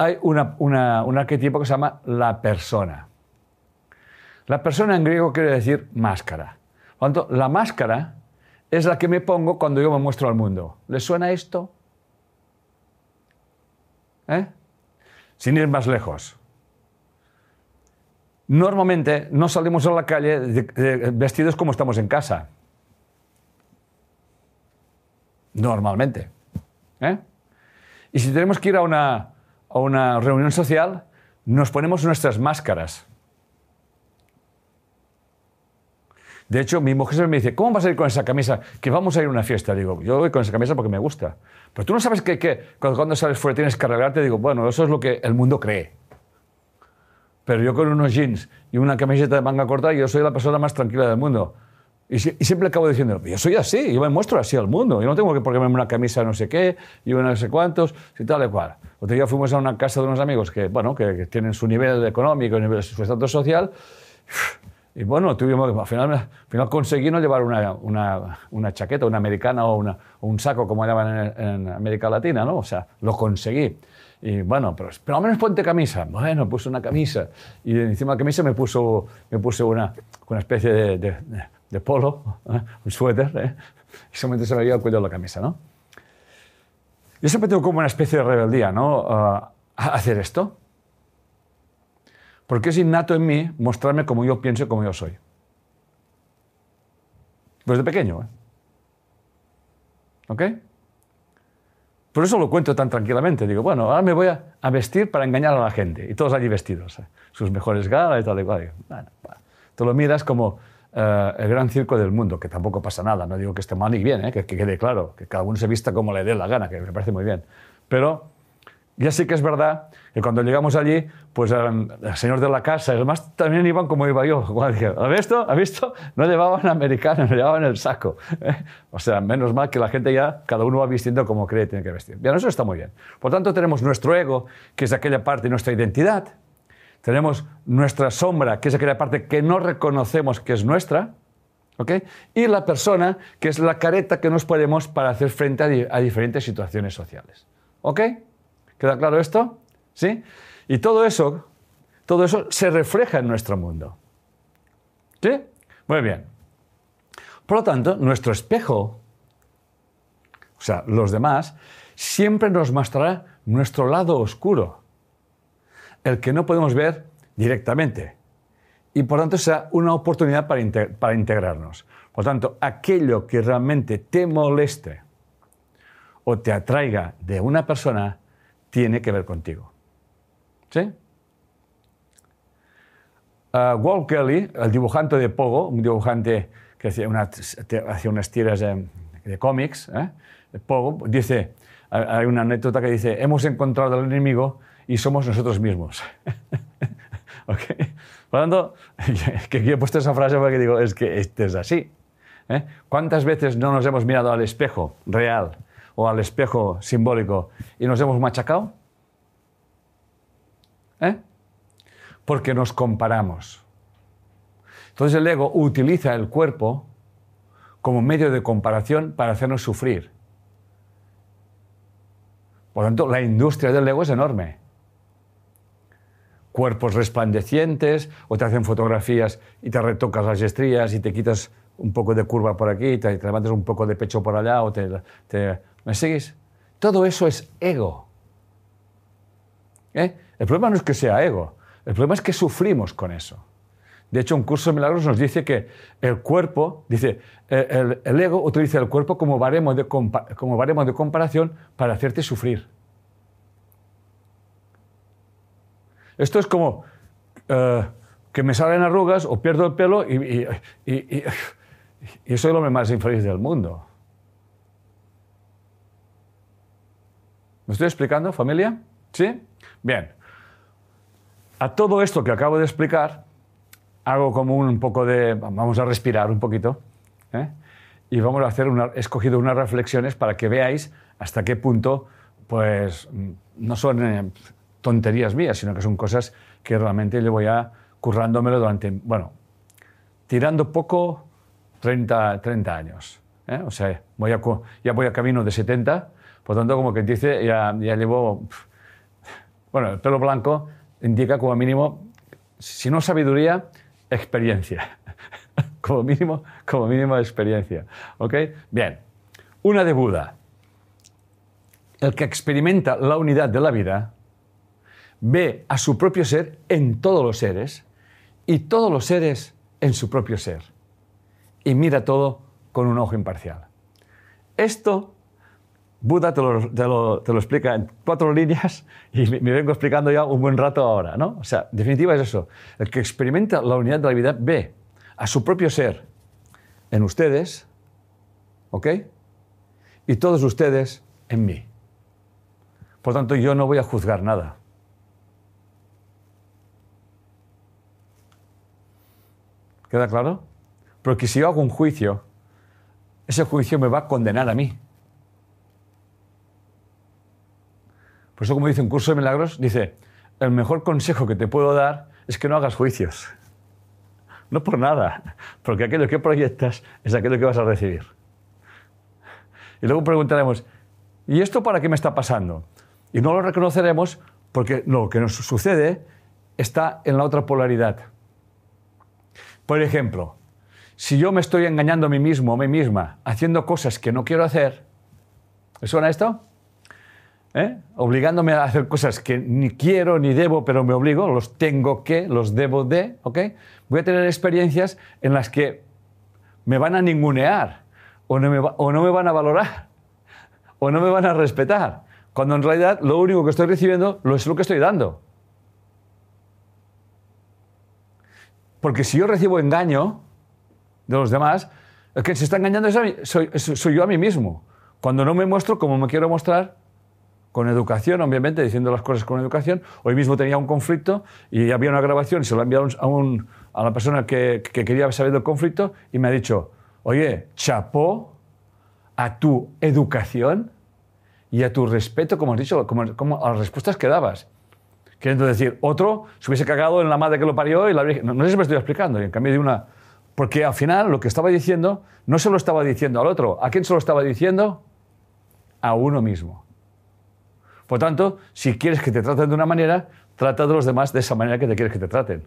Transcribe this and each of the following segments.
hay una- un arquetipo que se llama la persona. La persona en griego quiere decir máscara. Por lo tanto, la máscara es la que me pongo cuando yo me muestro al mundo. ¿Les suena esto? ¿Eh? Sin ir más lejos. Normalmente no salimos a la calle vestidos como estamos en casa. Normalmente. ¿Eh? Y si tenemos que ir a una, a una reunión social, nos ponemos nuestras máscaras. De hecho, mi mujer me dice, ¿cómo vas a ir con esa camisa? Que vamos a ir a una fiesta. Digo, yo voy con esa camisa porque me gusta. Pero tú no sabes que, que cuando sales fuera tienes que arreglarte. Digo, bueno, eso es lo que el mundo cree. Pero yo con unos jeans y una camiseta de manga corta, yo soy la persona más tranquila del mundo. Y, y siempre acabo diciendo, yo soy así, yo me muestro así al mundo. Yo no tengo que ponerme una camisa no sé qué y una no sé cuántos y tal y cual. Otro día fuimos a una casa de unos amigos que, bueno, que, que tienen su nivel económico, nivel, su estatus social. Y bueno, tuvimos, al final, al final conseguí no llevar una, una, una chaqueta, una americana o, una- o un saco como llaman en, en América Latina, ¿no? O sea, lo conseguí. Y bueno, pero, pero al menos ponte camisa. Bueno, puse una camisa. Y encima de la camisa me puso, me puse una, una especie de, de- de- polo, ¿eh? un suéter. ¿eh? Y solamente se veía el cuello de la camisa, ¿no? Yo siempre tengo como una especie de rebeldía, ¿no? A hacer esto. Porque es innato en mí mostrarme como yo pienso y como yo soy. Desde pequeño, ¿eh? ¿Ok? Por eso lo cuento tan tranquilamente. Digo, bueno, ahora me voy a, vestir para engañar a la gente. Y todos allí vestidos. ¿eh? Sus mejores galas y tal y cual. Bueno, bueno. Tú lo miras como eh, el gran circo del mundo, que tampoco pasa nada. No digo que esté mal ni bien, ¿eh? que, que quede claro. Que cada uno se vista como le dé la gana, que me parece muy bien. Pero ya sí que es verdad que cuando llegamos allí, pues um, el señor de la casa los demás también iban como iba yo. Dije, ¿has visto? ¿Has visto? No llevaban americano, no llevaban el saco. ¿eh? O sea, menos mal que la gente ya, cada uno va vistiendo como cree que tiene que vestir. Bien, eso está muy bien. Por tanto, tenemos nuestro ego, que es aquella parte de nuestra identidad. Tenemos nuestra sombra, que es aquella parte que no reconocemos que es nuestra. ¿ok? Y la persona, que es la careta que nos ponemos para hacer frente a, a diferentes situaciones sociales. ¿Ok? ¿Queda claro esto? ¿Sí? Y todo eso, todo eso se refleja en nuestro mundo. ¿Sí? Muy bien. Por lo tanto, nuestro espejo, o sea, los demás, siempre nos mostrará nuestro lado oscuro, el que no podemos ver directamente. Y por tanto será una oportunidad para, inte- para integrarnos. Por tanto, aquello que realmente te moleste o te atraiga de una persona tiene que ver contigo. ¿Sí? Ah, Walt Kelly, el dibujante de Pogo, un dibujante que hacía, una- hacía unas tiras de, de cómics, ¿eh? Pogo, dice, hay una anécdota que dice, hemos encontrado al enemigo y somos nosotros mismos. ¿Ok? Por lo tanto, que yo he puesto esa frase porque digo, es que esto es así. ¿eh? ¿Cuántas veces no nos hemos mirado al espejo real o al espejo simbólico y nos hemos machacado? ¿Eh? Porque nos comparamos. Entonces el ego utiliza el cuerpo como medio de comparación para hacernos sufrir. Por lo tanto, la industria del ego es enorme. Cuerpos resplandecientes, o te hacen fotografías y te retocas las estrías y te quitas un poco de curva por aquí, te, te levantas un poco de pecho por allá, o te, ¿Me sigues? Todo eso es ego. ¿Eh? El problema no es que sea ego, el problema es que sufrimos con eso. De hecho, un curso de milagros nos dice que el cuerpo, dice, el, ego utiliza el cuerpo como baremo, como baremo de comparación para hacerte sufrir. Esto es como eh, que me salen arrugas o pierdo el pelo y, y- y- y- soy el hombre más infeliz del mundo. ¿Me estoy explicando, familia? ¿Sí? Bien. A todo esto que acabo de explicar, hago como un poco de... Vamos a respirar un poquito. ¿eh? Y vamos a hacer una... He escogido unas reflexiones para que veáis hasta qué punto, pues, no son eh, tonterías mías, sino que son cosas que realmente llevo ya currándomelo durante, bueno, tirando poco, 30, 30 años. ¿eh? O sea, voy a, ya voy a camino de 70, por tanto, como que dice, ya, ya llevo Bueno, el pelo blanco indica como mínimo, si no sabiduría, experiencia. como mínimo, como mínimo experiencia. ¿Ok? Bien. Una de Buda. El que experimenta la unidad de la vida ve a su propio ser en todos los seres y todos los seres en su propio ser. Y mira todo con un ojo imparcial. Esto Buda te lo, explica en cuatro líneas y me, vengo explicando ya un buen rato ahora, ¿no? O sea, en definitiva es eso. El que experimenta la unidad de la vida ve a su propio ser en ustedes, ¿ok? Y todos ustedes en mí. Por tanto, yo no voy a juzgar nada. ¿Queda claro? Porque si yo hago un juicio, ese juicio me va a condenar a mí. Por eso, como dice un curso de milagros, dice, el mejor consejo que te puedo dar es que no hagas juicios. No por nada, porque aquello que proyectas es aquello que vas a recibir. Y luego preguntaremos, ¿y esto para qué me está pasando? Y no lo reconoceremos porque lo que nos sucede está en la otra polaridad. Por ejemplo, si yo me estoy engañando a mí mismo a mí misma haciendo cosas que no quiero hacer, ¿me suena esto? ¿Eh? Obligándome a hacer cosas que ni quiero ni debo, pero me obligo, los tengo que, los debo de, ¿ok? Voy a tener experiencias en las que me van a ningunear, o no me van a valorar, o no me van a respetar, cuando en realidad lo único que estoy recibiendo es lo que estoy dando. Porque si yo recibo engaño de los demás, el que se está engañando es soy, yo a mí mismo. Cuando no me muestro como me quiero mostrar, con educación, obviamente, diciendo las cosas con educación. Hoy mismo tenía un conflicto y había una grabación y se lo ha enviado a, la persona que, que, quería saber del conflicto y me ha dicho, oye, chapó a tu educación y a tu respeto, como has dicho, como a las respuestas que dabas. Queriendo decir, otro se hubiese cagado en la madre que lo parió y la no, no sé si me estoy explicando, y en cambio de una... Porque al final lo que estaba diciendo no se lo estaba diciendo al otro. ¿A quién se lo estaba diciendo? A uno mismo. Por tanto, si quieres que te traten de una manera, trata de los demás de esa manera que te quieres que te traten.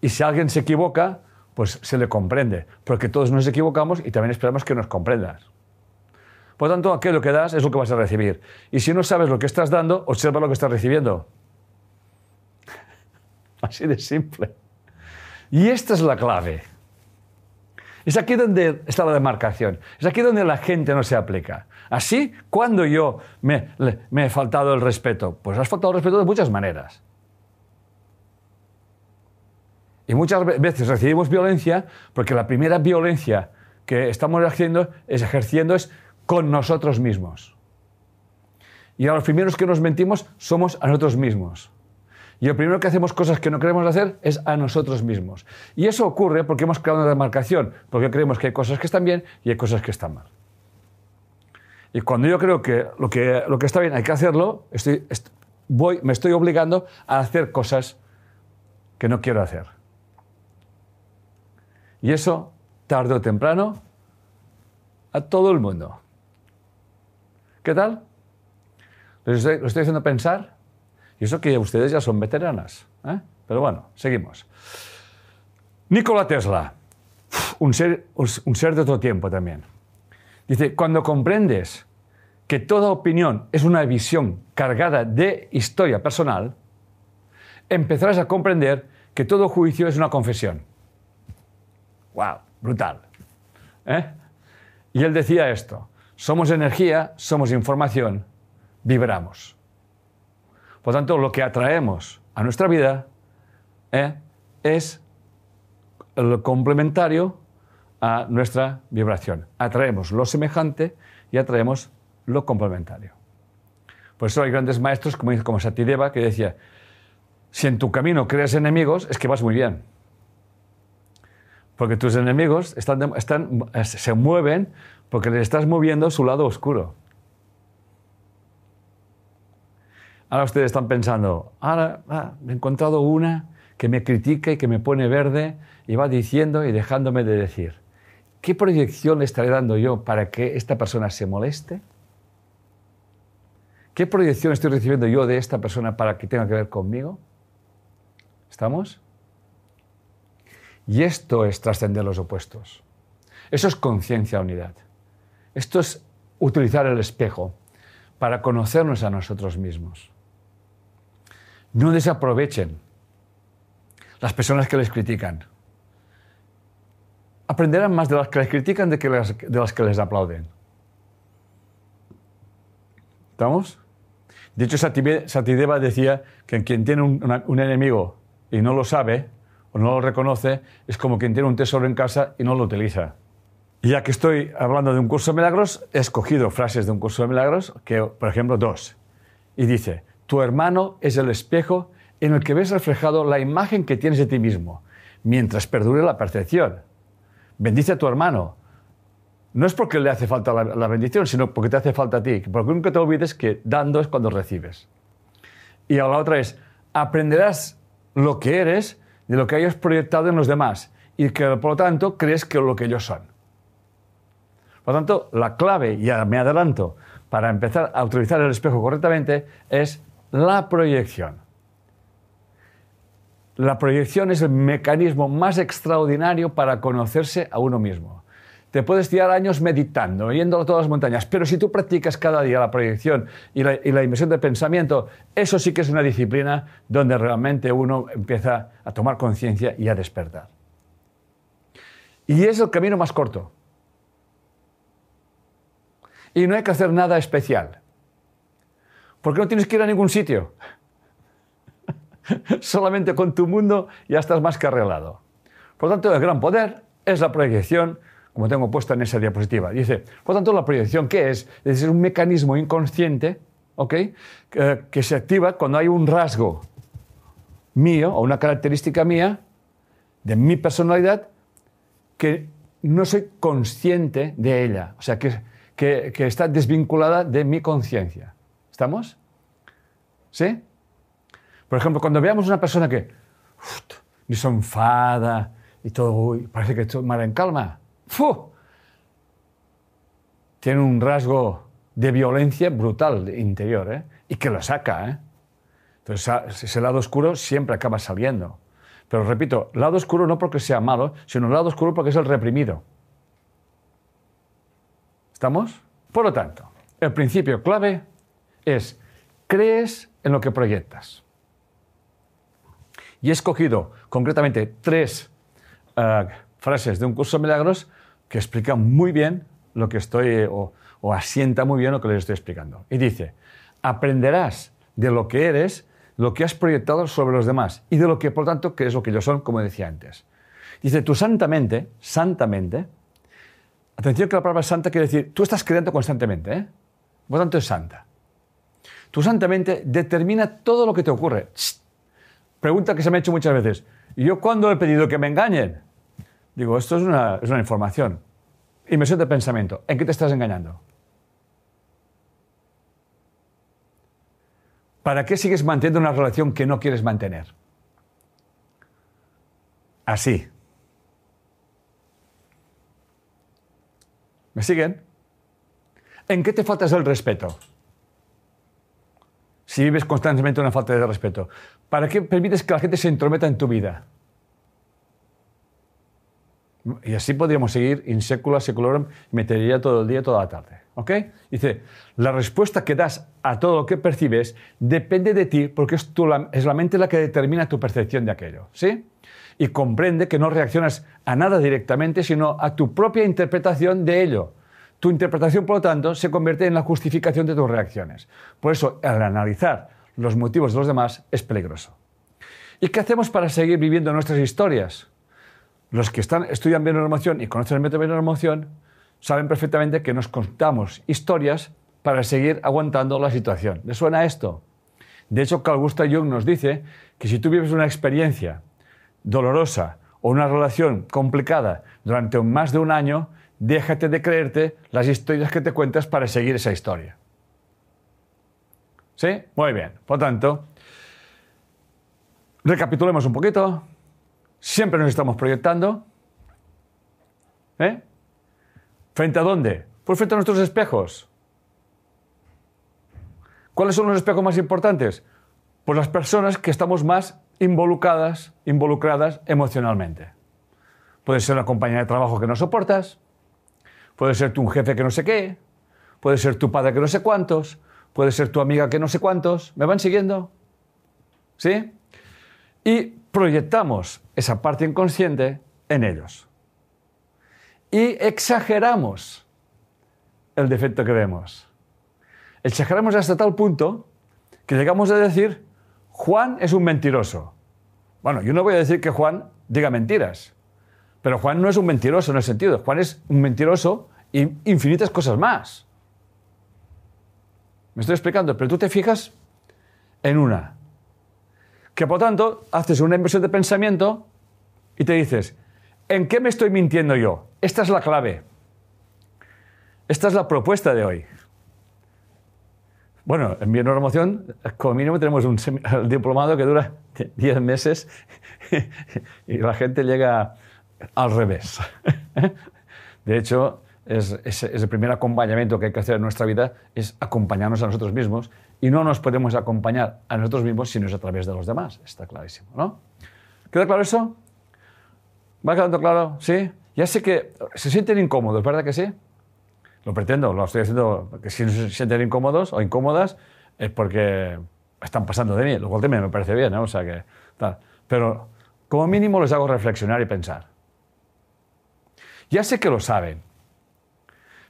Y si alguien se equivoca, pues se le comprende, porque todos nos equivocamos y también esperamos que nos comprendas. Por tanto, aquello que das es lo que vas a recibir. Y si no sabes lo que estás dando, observa lo que estás recibiendo. Así de simple. Y esta es la clave. Es aquí donde está la demarcación. Es aquí donde la gente no se aplica. Así, cuando yo me, he faltado el respeto? Pues has faltado el respeto de muchas maneras. Y muchas veces recibimos violencia porque la primera violencia que estamos haciendo, es ejerciendo es con nosotros mismos. Y a los primeros que nos mentimos somos a nosotros mismos. Y el primero que hacemos cosas que no queremos hacer es a nosotros mismos. Y eso ocurre porque hemos creado una demarcación, porque creemos que hay cosas que están bien y hay cosas que están mal. Y cuando yo creo que lo que, lo que está bien hay que hacerlo, voy, me estoy obligando a hacer cosas que no quiero hacer. Y eso, tarde o temprano, a todo el mundo. ¿Qué tal? lo estoy haciendo pensar? Y eso que ustedes ya son veteranas. ¿eh? Pero bueno, seguimos. Nikola Tesla, un ser, un ser de otro tiempo también. Dice, cuando comprendes que toda opinión es una visión cargada de historia personal, empezarás a comprender que todo juicio es una confesión. ¡Wow! Brutal. ¿Eh? Y él decía esto, somos energía, somos información, vibramos. Por tanto, lo que atraemos a nuestra vida ¿eh? es el complementario a nuestra vibración. Atraemos lo semejante y atraemos lo complementario. Por eso hay grandes maestros como, como Satideva que decía, si en tu camino creas enemigos, es que vas muy bien. Porque tus enemigos están, están, se mueven porque les estás moviendo su lado oscuro. Ahora ustedes están pensando, ahora ah, he encontrado una que me critica y que me pone verde y va diciendo y dejándome de decir. ¿Qué proyección le estaré dando yo para que esta persona se moleste? ¿Qué proyección estoy recibiendo yo de esta persona para que tenga que ver conmigo? ¿Estamos? Y esto es trascender los opuestos. Eso es conciencia unidad. Esto es utilizar el espejo para conocernos a nosotros mismos. No desaprovechen las personas que les critican. Aprenderán más de las que les critican de, que de las que les aplauden. ¿Estamos? De hecho, Satideva decía que quien tiene un enemigo y no lo sabe o no lo reconoce es como quien tiene un tesoro en casa y no lo utiliza. Y ya que estoy hablando de un curso de milagros, he escogido frases de un curso de milagros, que, por ejemplo, dos. Y dice, tu hermano es el espejo en el que ves reflejado la imagen que tienes de ti mismo, mientras perdure la percepción. Bendice a tu hermano. No es porque le hace falta la, la bendición, sino porque te hace falta a ti. Porque nunca te olvides que dando es cuando recibes. Y la otra es, aprenderás lo que eres de lo que hayas proyectado en los demás y que por lo tanto crees que lo que ellos son. Por lo tanto, la clave, y me adelanto, para empezar a utilizar el espejo correctamente es la proyección. La proyección es el mecanismo más extraordinario para conocerse a uno mismo. Te puedes tirar años meditando, yendo a todas las montañas, pero si tú practicas cada día la proyección y la, y la inversión de pensamiento, eso sí que es una disciplina donde realmente uno empieza a tomar conciencia y a despertar. Y es el camino más corto. Y no hay que hacer nada especial. Porque no tienes que ir a ningún sitio. Solamente con tu mundo ya estás más que arreglado. Por lo tanto, el gran poder es la proyección, como tengo puesto en esa diapositiva. Dice, por tanto, la proyección, ¿qué es? Es un mecanismo inconsciente ¿ok? que se activa cuando hay un rasgo mío o una característica mía de mi personalidad que no soy consciente de ella. O sea, que que, está desvinculada de mi conciencia. ¿Estamos? ¿Sí? Por ejemplo, cuando veamos una persona que ni se enfada y todo, parece que está mal en calma, tiene un rasgo de violencia brutal interior ¿eh? y que lo saca. ¿eh? Entonces, ese lado oscuro siempre acaba saliendo. Pero repito, lado oscuro no porque sea malo, sino lado oscuro porque es el reprimido. ¿Estamos? Por lo tanto, el principio clave es crees en lo que proyectas. Y he escogido concretamente tres eh, frases de un curso de milagros que explican muy bien lo que estoy, o, o asienta muy bien lo que les estoy explicando. Y dice, aprenderás de lo que eres, lo que has proyectado sobre los demás y de lo que, por tanto, que es lo que ellos son, como decía antes. Dice, tú santamente, santamente, Atención que la palabra santa quiere decir, tú estás creando constantemente, ¿eh? Por tanto es santa. Tú santamente determina todo lo que te ocurre. Pregunta que se me ha hecho muchas veces. ¿Y yo cuándo he pedido que me engañen? Digo, esto es una, es una información. Inversión de pensamiento. ¿En qué te estás engañando? ¿Para qué sigues manteniendo una relación que no quieres mantener? Así. ¿Me siguen? ¿En qué te faltas el respeto? Si vives constantemente una falta de respeto, ¿para qué permites que la gente se entrometa en tu vida? Y así podríamos seguir in secula seculorum, metería todo el día, toda la tarde. ¿Ok? Dice, la respuesta que das a todo lo que percibes depende de ti porque es, es la mente la que determina tu percepción de aquello. ¿Sí? y comprende que no reaccionas a nada directamente, sino a tu propia interpretación de ello. Tu interpretación, por lo tanto, se convierte en la justificación de tus reacciones. Por eso, al analizar los motivos de los demás es peligroso. ¿Y qué hacemos para seguir viviendo nuestras historias? Los que están, estudian emoción y conocen el método de saben perfectamente que nos contamos historias para seguir aguantando la situación. ¿Les suena esto? De hecho, Carl Gustav Jung nos dice que si tú vives una experiencia dolorosa o una relación complicada durante más de un año, déjate de creerte las historias que te cuentas para seguir esa historia. ¿Sí? Muy bien. Por tanto, recapitulemos un poquito. Siempre nos estamos proyectando. ¿Eh? ¿Frente a dónde? Pues frente a nuestros espejos. ¿Cuáles son los espejos más importantes? Pues las personas que estamos más involucradas, involucradas emocionalmente. Puede ser una compañía de trabajo que no soportas, puede ser tu un jefe que no sé qué, puede ser tu padre que no sé cuántos, puede ser tu amiga que no sé cuántos. ¿Me van siguiendo? ¿Sí? Y proyectamos esa parte inconsciente en ellos. Y exageramos el defecto que vemos. Exageramos hasta tal punto que llegamos a decir, Juan es un mentiroso. Bueno, yo no voy a decir que Juan diga mentiras, pero Juan no es un mentiroso en el sentido. Juan es un mentiroso y infinitas cosas más. Me estoy explicando, pero tú te fijas en una. Que por tanto haces una inversión de pensamiento y te dices, ¿en qué me estoy mintiendo yo? Esta es la clave. Esta es la propuesta de hoy. Bueno, en Bioneuromoción, como mínimo tenemos un diplomado que dura 10 meses y la gente llega al revés. De hecho, es, el primer acompañamiento que hay que hacer en nuestra vida, es acompañarnos a nosotros mismos y no nos podemos acompañar a nosotros mismos si no es a través de los demás. Está clarísimo, ¿no? ¿Queda claro eso? ¿Va quedando claro? ¿Sí? Ya sé que se sienten incómodos, ¿verdad que sí? Lo pretendo, lo estoy haciendo, que si se sienten incómodos o incómodas es porque están pasando de mí, lo cual también me parece bien, ¿no? O sea que, tal. Pero como mínimo les hago reflexionar y pensar. Ya sé que lo saben,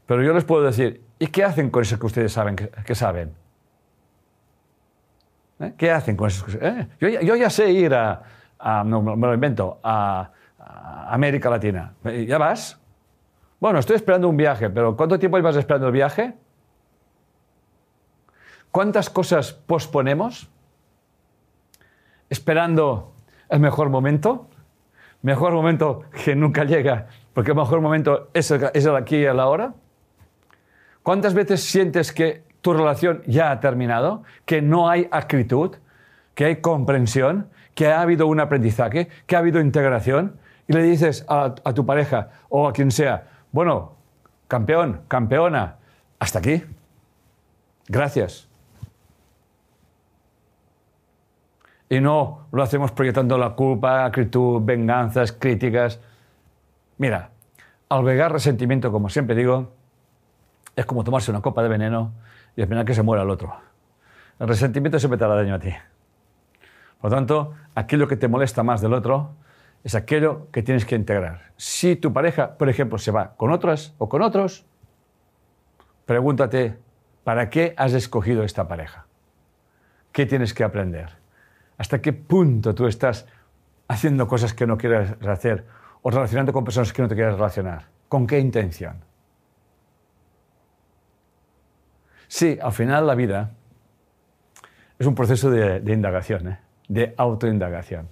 pero yo les puedo decir, ¿y qué hacen con eso que ustedes saben que, saben? ¿Eh? ¿Qué hacen con eso? ¿Eh? Yo, ya sé ir a, no me lo invento, a, América Latina. ¿Ya vas? Bueno, estoy esperando un viaje, pero ¿cuánto tiempo llevas esperando el viaje? ¿Cuántas cosas posponemos? Esperando el mejor momento. Mejor momento que nunca llega, porque el mejor momento es el, es el aquí y el ahora. ¿Cuántas veces sientes que tu relación ya ha terminado, que no hay acritud, que hay comprensión, que ha habido un aprendizaje, que ha habido integración? Y le dices a, a tu pareja o a quien sea, bueno, campeón, campeona, hasta aquí. Gracias. Y no lo hacemos proyectando la culpa, acritud, venganzas, críticas. Mira, albergar resentimiento, como siempre digo, es como tomarse una copa de veneno y esperar que se muera el otro. El resentimiento siempre te hará daño a ti. Por lo tanto, aquello que te molesta más del otro, es aquello que tienes que integrar. Si tu pareja, por ejemplo, se va con otras o con otros, pregúntate, ¿para qué has escogido esta pareja? ¿Qué tienes que aprender? ¿Hasta qué punto tú estás haciendo cosas que no quieres hacer o relacionando con personas que no te quieres relacionar? ¿Con qué intención? Sí, al final la vida es un proceso de, indagación, ¿eh? de autoindagación.